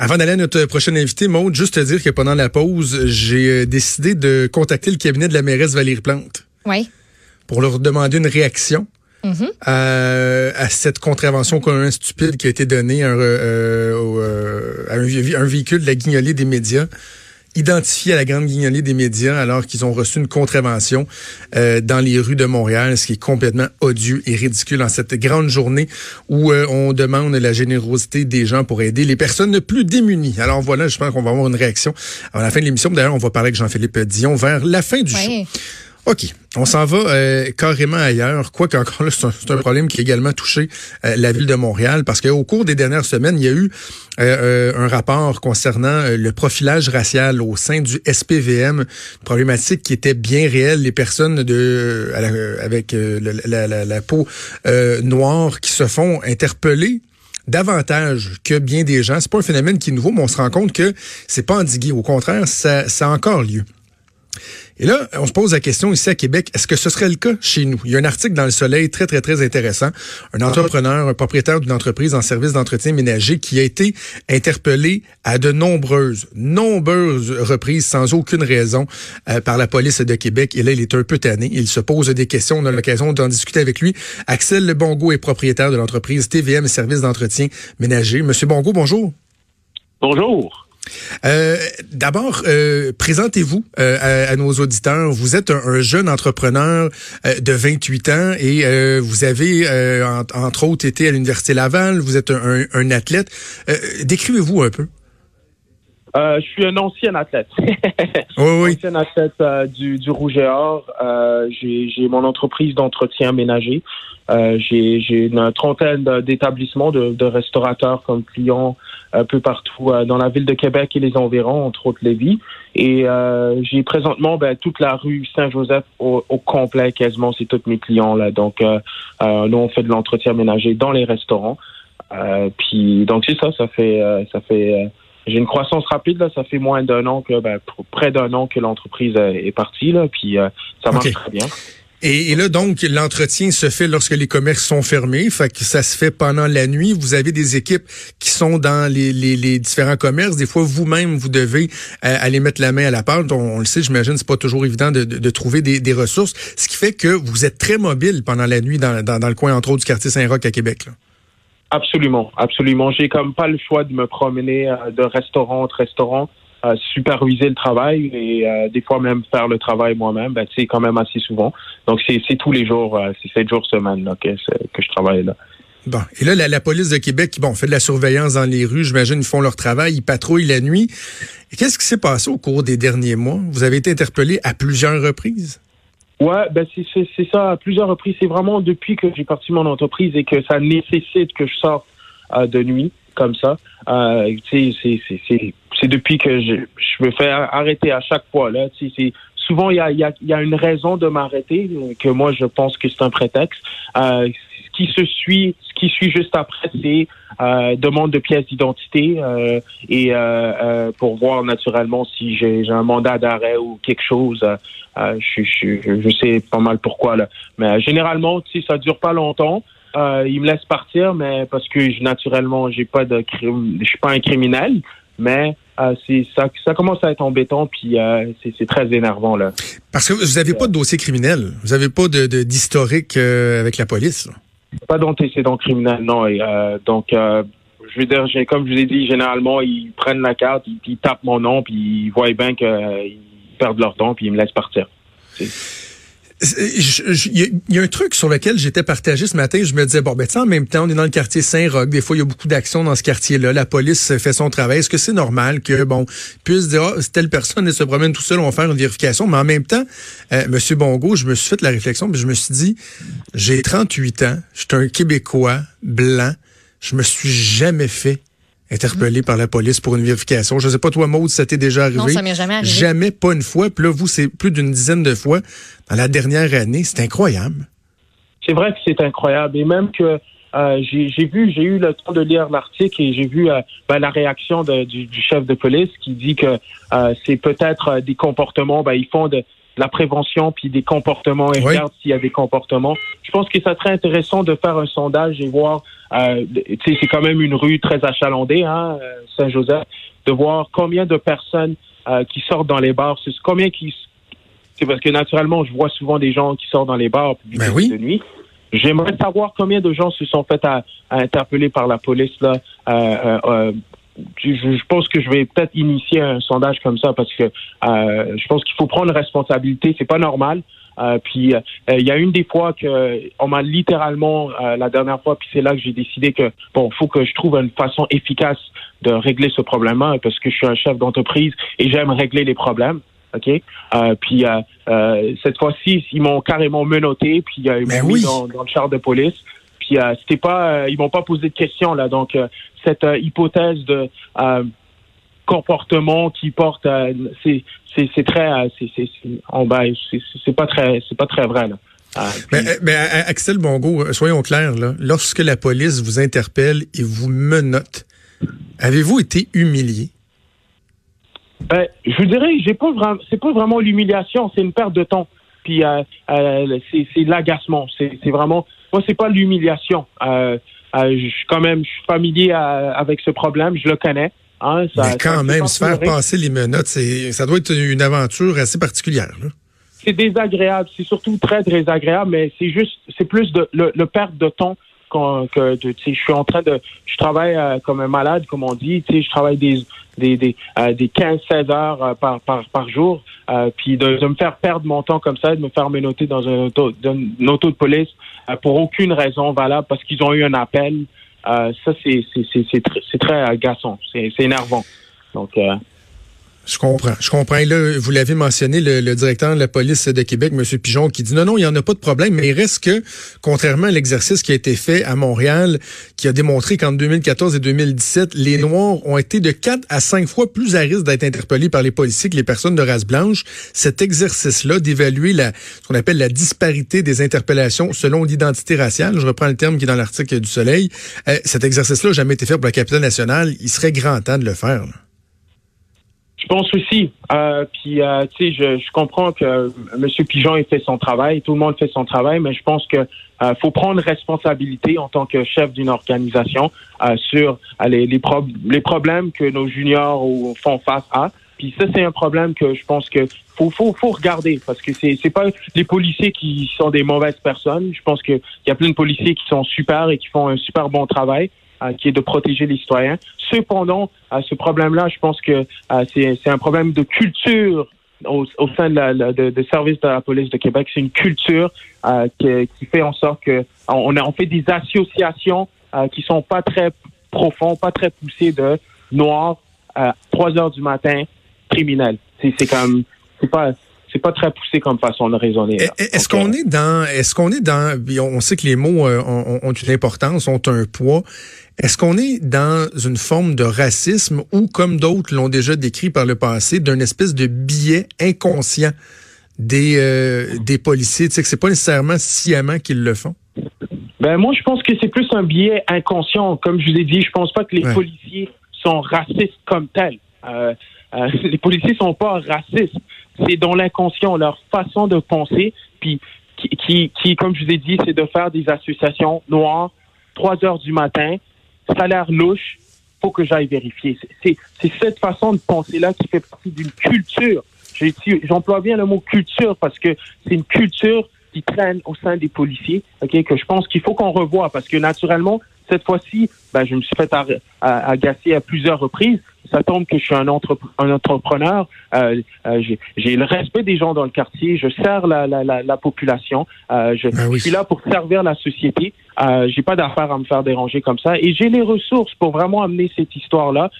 Avant d'aller à notre prochaine invité, Maude, juste te dire que pendant la pause, j'ai décidé de contacter le cabinet de la mairesse Valérie Plante. Oui. Pour leur demander une réaction. Mm-hmm. à, cette contravention quand stupide qui a été donnée à, un, à un, véhicule de la guignolée des médias identifié à la grande guignolée des médias alors qu'ils ont reçu une contravention euh, dans les rues de Montréal, ce qui est complètement odieux et ridicule en cette grande journée où euh, on demande la générosité des gens pour aider les personnes les plus démunies. Alors voilà, je pense qu'on va avoir une réaction à la fin de l'émission. D'ailleurs, on va parler avec Jean-Philippe Dion vers la fin du show. OK. On s'en va euh, carrément ailleurs, quoique encore là, c'est un, problème qui a également touché euh, la ville de Montréal, parce qu'au cours des dernières semaines, il y a eu euh, un rapport concernant le profilage racial au sein du SPVM, une problématique qui était bien réelle. Les personnes de avec la, peau noire qui se font interpeller davantage que bien des gens. C'est pas un phénomène qui est nouveau, mais on se rend compte que c'est pas endigué. Au contraire, ça, ça a encore lieu. Et là, on se pose la question ici à Québec, est-ce que ce serait le cas chez nous? Il y a un article dans Le Soleil très, très, très intéressant. Un entrepreneur, un propriétaire d'une entreprise en service d'entretien ménager qui a été interpellé à de nombreuses, nombreuses reprises sans aucune raison euh, par la police de Québec. Et là, il est un peu tanné. Il se pose des questions. On a l'occasion d'en discuter avec lui. Axel Le Bongo est propriétaire de l'entreprise TVM Service d'entretien ménager. Monsieur Bongo, bonjour. Bonjour. Euh, D'abord, euh, présentez-vous euh, à, nos auditeurs. Vous êtes un, jeune entrepreneur euh, de 28 ans et vous avez, entre autres, été à l'Université Laval. Vous êtes un athlète. Décrivez-vous un peu. Je suis un ancien athlète. oui, oui. Ancien athlète du, du Rouge et Or. J'ai mon entreprise d'entretien ménager. Euh, j'ai une trentaine d'établissements de, restaurateurs comme clients un peu partout euh, dans la ville de Québec et les environs, entre autres Lévis. Et euh, j'ai présentement ben, toute la rue Saint-Joseph au, complet, quasiment, c'est tous mes clients là. Donc, nous on fait de l'entretien ménager dans les restaurants. puis donc c'est ça, ça fait ça fait j'ai une croissance rapide là, ça fait moins d'un an que ben, près d'un an que l'entreprise est partie là, puis ça marche très bien. Et, là, donc, l'entretien se fait lorsque les commerces sont fermés. Fait que ça se fait pendant la nuit. Vous avez des équipes qui sont dans les, les, différents commerces. Des fois, vous-même, vous devez euh, aller mettre la main à la pâte. On, le sait, j'imagine, c'est pas toujours évident de, de, trouver des, des, ressources. Ce qui fait que vous êtes très mobile pendant la nuit dans, dans, dans le coin, entre autres, du quartier Saint-Roch à Québec. Là. Absolument, absolument. J'ai comme pas le choix de me promener euh, de restaurant en restaurant superviser le travail et euh, des fois même faire le travail moi-même, ben, c'est quand même assez souvent. Donc, c'est tous les jours, euh, c'est sept jours semaine que, je travaille là. Bon. Et là, la, police de Québec, bon, fait de la surveillance dans les rues. J'imagine ils font leur travail, ils patrouillent la nuit. Qu'est-ce qui s'est passé au cours des derniers mois? Vous avez été interpellé à plusieurs reprises? Ouais, ben c'est ça, à plusieurs reprises. C'est vraiment depuis que j'ai parti mon entreprise et que ça nécessite que je sorte euh, de nuit comme ça. Euh, c'est c'est depuis que je, je me fais arrêter à chaque fois. Là, c'est souvent il y a, y, a, y a, une raison de m'arrêter que moi je pense que c'est un prétexte. Euh, qui se suit, ce qui suit juste après, c'est euh, demande de pièces d'identité euh, et euh, euh, pour voir naturellement si j'ai un mandat d'arrêt ou quelque chose. je, je, je, sais pas mal pourquoi là, mais généralement, si ça dure pas longtemps. Euh, il me laisse partir, mais parce que naturellement, j'ai pas de je suis pas un criminel, mais euh, ça, ça commence à être embêtant, puis euh, c'est très énervant là. Parce que vous n'avez pas de dossier criminel, vous n'avez pas de d'historique euh, avec la police. Pas d'antécédent criminel, non. Et, donc, je veux dire, comme je vous ai dit, généralement, ils prennent la carte, ils, tapent mon nom, puis ils voient bien qu'ils perdent leur temps, puis ils me laissent partir. Il y, a un truc sur lequel j'étais partagé ce matin. Je me disais, bon, ben, en même temps, on est dans le quartier Saint-Roch. Des fois, il y a beaucoup d'actions dans ce quartier-là. La police fait son travail. Est-ce que c'est normal que, bon, puisse dire, oh, telle personne, elle se promène tout seul, on va faire une vérification? Mais en même temps, euh, Monsieur Bongo, je me suis fait la réflexion, puis je me suis dit, j'ai 38 ans, je suis un Québécois blanc, je me suis jamais fait interpellé par la police pour une vérification. Je ne sais pas toi, Maud, ça t'est déjà arrivé? Non, ça m'est jamais arrivé. Jamais, pas une fois. Puis là, vous, c'est plus d'une dizaine de fois dans la dernière année. C'est incroyable. C'est vrai que c'est incroyable. Et même que euh, j'ai vu, j'ai eu le temps de lire l'article et j'ai vu euh, ben, la réaction de, du, chef de police qui dit que euh, c'est peut-être des comportements, ben, ils font de, la prévention puis des comportements et regarde s'il y a des comportements. Je pense que ça serait intéressant de faire un sondage et voir, euh, tu sais, c'est quand même une rue très achalandée, hein, Saint-Joseph, de voir combien de personnes qui sortent dans les bars, c'est combien qui c'est parce que naturellement, je vois souvent des gens qui sortent dans les bars ben oui. de nuit. J'aimerais savoir combien de gens se sont fait à, interpeller par la police là. Euh, euh, euh, je, pense que je vais peut-être initier un sondage comme ça parce que je pense qu'il faut prendre responsabilité. C'est pas normal. puis il y a une des fois que on m'a littéralement la dernière fois, puis c'est là que j'ai décidé que bon, faut que je trouve une façon efficace de régler ce problème-là parce que je suis un chef d'entreprise et j'aime régler les problèmes. OK? Euh, puis euh, euh, cette fois-ci, ils m'ont carrément menotté, puis ils m'ont mis dans, le char de police. Puis c'était pas, ils m'ont pas posé de questions là. Donc cette hypothèse de comportement qui porte, c'est c'est très, c'est c'est pas très, c'est pas très vrai là. mais, mais, Axel Bongo, soyons clairs là. Lorsque la police vous interpelle et vous menote, avez-vous été humilié? Ben, je dirais, j'ai pas vraiment, c'est pas vraiment l'humiliation, c'est une perte de temps. Puis euh, euh, c'est l'agacement. C'est vraiment, moi c'est pas l'humiliation. Euh, euh, je suis quand même, je suis familier avec ce problème, je le connais. Hein, ça, Mais quand même, se faire passer les menottes, ça doit être une aventure assez particulière. C'est désagréable, c'est surtout très désagréable, mais c'est juste, c'est plus de le, le perte de que, je suis en train de, je travaille euh, comme un malade, comme on dit, tu sais, je travaille des des des, euh, des 15-16 heures euh, par, par jour, puis de, me faire perdre mon temps comme ça, de me faire menoter dans un auto, une auto de police pour aucune raison valable parce qu'ils ont eu un appel, ça c'est c'est c'est c'est très agaçant, c'est énervant. Donc je comprends. Je comprends. là, vous l'avez mentionné, le, directeur de la police de Québec, M. Pigeon, qui dit non, non, il n'y en a pas de problème, mais il reste que, contrairement à l'exercice qui a été fait à Montréal, qui a démontré qu'en 2014 et 2017, les Noirs ont été de 4 à 5 fois plus à risque d'être interpellés par les policiers que les personnes de race blanche. Cet exercice-là d'évaluer la, ce qu'on appelle la disparité des interpellations selon l'identité raciale, je reprends le terme qui est dans l'article du Soleil, euh, cet exercice-là n'a jamais été fait pour la capitale nationale. Il serait grand temps de le faire. Je pense aussi. Euh, puis, euh, tu sais, je, je, comprends que M. Pigeon ait fait son travail, tout le monde fait son travail, mais je pense que euh, faut prendre responsabilité en tant que chef d'une organisation euh, sur euh, les, les, les, problèmes que nos juniors font face à. Puis ça, c'est un problème que je pense que faut, faut, faut regarder parce que c'est, c'est pas les policiers qui sont des mauvaises personnes. Je pense qu'il y a plein de policiers qui sont super et qui font un super bon travail. Euh, qui est de protéger les citoyens. Cependant, ce problème-là, je pense que euh, c'est un problème de culture au, au, sein de, la, de, de, service de la police de Québec. C'est une culture euh, qui, qui, fait en sorte que on, a, on fait des associations euh, qui sont pas très profondes, pas très poussées de noirs à 3 heures du matin criminels. C'est comme c'est pas c'est pas très poussé comme façon de raisonner. Est-ce qu'on est dans, est-ce qu'on est dans, on sait que les mots euh, ont, ont, une importance, ont un poids. Est-ce qu'on est dans une forme de racisme ou, comme d'autres l'ont déjà décrit par le passé, d'un espèce de biais inconscient des euh, des policiers, tu sais que c'est pas nécessairement sciemment qu'ils le font? Ben moi, je pense que c'est plus un biais inconscient. Comme je vous ai dit, je pense pas que les policiers sont racistes comme tels. Euh, euh, les policiers sont pas racistes. C'est dans l'inconscient, leur façon de penser, puis qui, qui, comme je vous ai dit, c'est de faire des associations noires, 3 heures du matin, salaire louche, faut que j'aille vérifier. C'est cette façon de penser-là qui fait partie d'une culture. J'emploie bien le mot culture parce que c'est une culture qui traîne au sein des policiers, ok, que je pense qu'il faut qu'on revoie parce que naturellement, cette fois-ci, ben, je me suis fait agacer à plusieurs reprises. Ça tombe que je suis un, entrepreneur. Euh, euh, j'ai le respect des gens dans le quartier. Je sers la, la, la, population. Euh, je, ben suis là pour servir la société. J'ai pas d'affaires à me faire déranger comme ça. Et j'ai les ressources pour vraiment amener cette histoire-là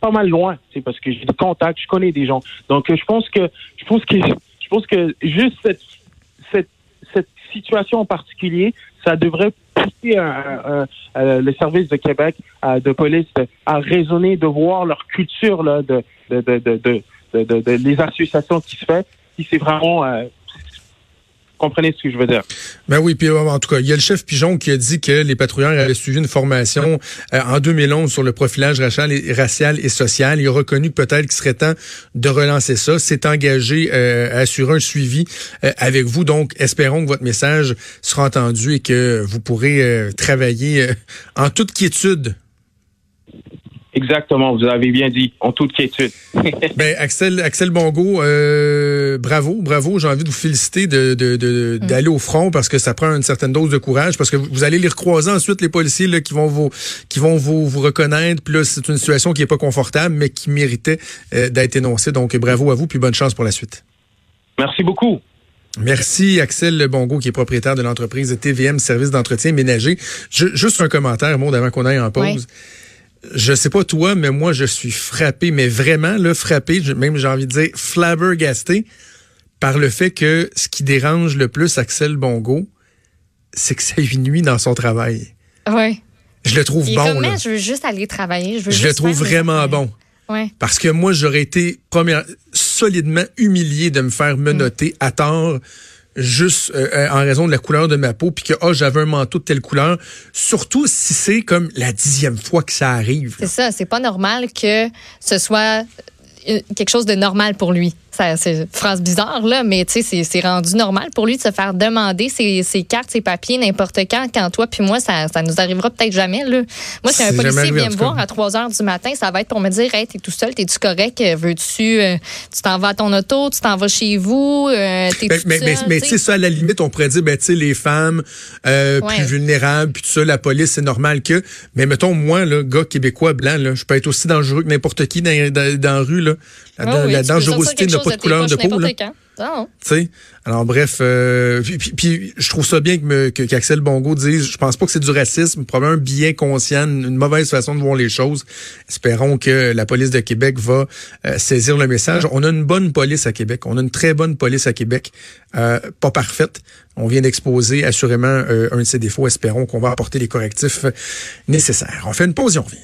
pas mal loin. C'est parce que j'ai des contacts, je connais des gens. Donc, je pense que je pense que je pense que juste cette cette, cette situation en particulier, ça devrait pousser un, le service de Québec de police à raisonner, de voir leur culture là, de, de, de, de, de, les associations qui se fait, si c'est vraiment euh, comprenez ce que je veux dire. Ben oui, puis en tout cas, il y a le chef Pigeon qui a dit que les patrouilleurs avaient suivi une formation euh, en 2011 sur le profilage racial et, social. Il a reconnu peut-être qu'il serait temps de relancer ça. S'est engagé euh, à assurer un suivi euh, avec vous. Donc, espérons que votre message sera entendu et que vous pourrez travailler en toute quiétude Exactement, vous avez bien dit, en toute quiétude. ben, Axel, Axel Bongo, euh, bravo, bravo. J'ai envie de vous féliciter de, mm. d'aller au front parce que ça prend une certaine dose de courage parce que vous allez les recroiser ensuite les policiers là, qui vont vous qui vont vous, vous reconnaître. Puis là, c'est une situation qui est pas confortable, mais qui méritait euh, d'être énoncée. Donc bravo à vous, puis bonne chance pour la suite. Merci beaucoup. Merci Axel Bongo, qui est propriétaire de l'entreprise TVM Service d'entretien ménager. juste un commentaire, monde, avant qu'on aille en pause je sais pas toi, mais moi, je suis frappé, mais vraiment, là, frappé, même j'ai envie de dire flabbergasté par le fait que ce qui dérange le plus Axel Bongo, c'est que ça lui nuit dans son travail. Oui. Je le trouve bon. là. je veux juste aller travailler. Je, veux je le trouve vraiment bon. Ouais. Parce que moi, j'aurais été première, solidement humilié de me faire menotter mm. à tort juste euh, euh, en raison de la couleur de ma peau, puis que oh, j'avais un manteau de telle couleur, surtout si c'est comme la dixième fois que ça arrive. C'est ça, c'est pas normal que ce soit euh, quelque chose de normal pour lui c'est une phrase bizarre, là, mais tu sais, c'est rendu normal pour lui de se faire demander ses, ses cartes, ses papiers, n'importe quand, quand toi puis moi, ça, ça nous arrivera peut-être jamais, là. Moi, si un policier vient me voir à 3 heures du matin, ça va être pour me dire, hey, t'es tout seul, t'es-tu correct, veux-tu, euh, tu t'en vas à ton auto, tu t'en vas chez vous, euh, t'es ben, mais, mais, mais, tu sais, ça, à la limite, on pourrait dire, ben, tu sais, les femmes euh, plus vulnérables, puis tout ça, la police, c'est normal que, mais mettons, moi, là, gars québécois blanc, là, je peux être aussi dangereux que n'importe qui dans, dans, dans, la rue, là. La, la dangerosité n'a pas de couleur de peau. Ah, alors bref, euh, puis, je trouve ça bien que, qu'Axel Bongo dise, je pense pas que c'est du racisme, probablement un bien conscient, une mauvaise façon de voir les choses. Espérons que la police de Québec va euh, saisir le message. On a une bonne police à Québec, on a une très bonne police à Québec, euh, pas parfaite. On vient d'exposer assurément un de ses défauts. Espérons qu'on va apporter les correctifs nécessaires. On fait une pause et on revient.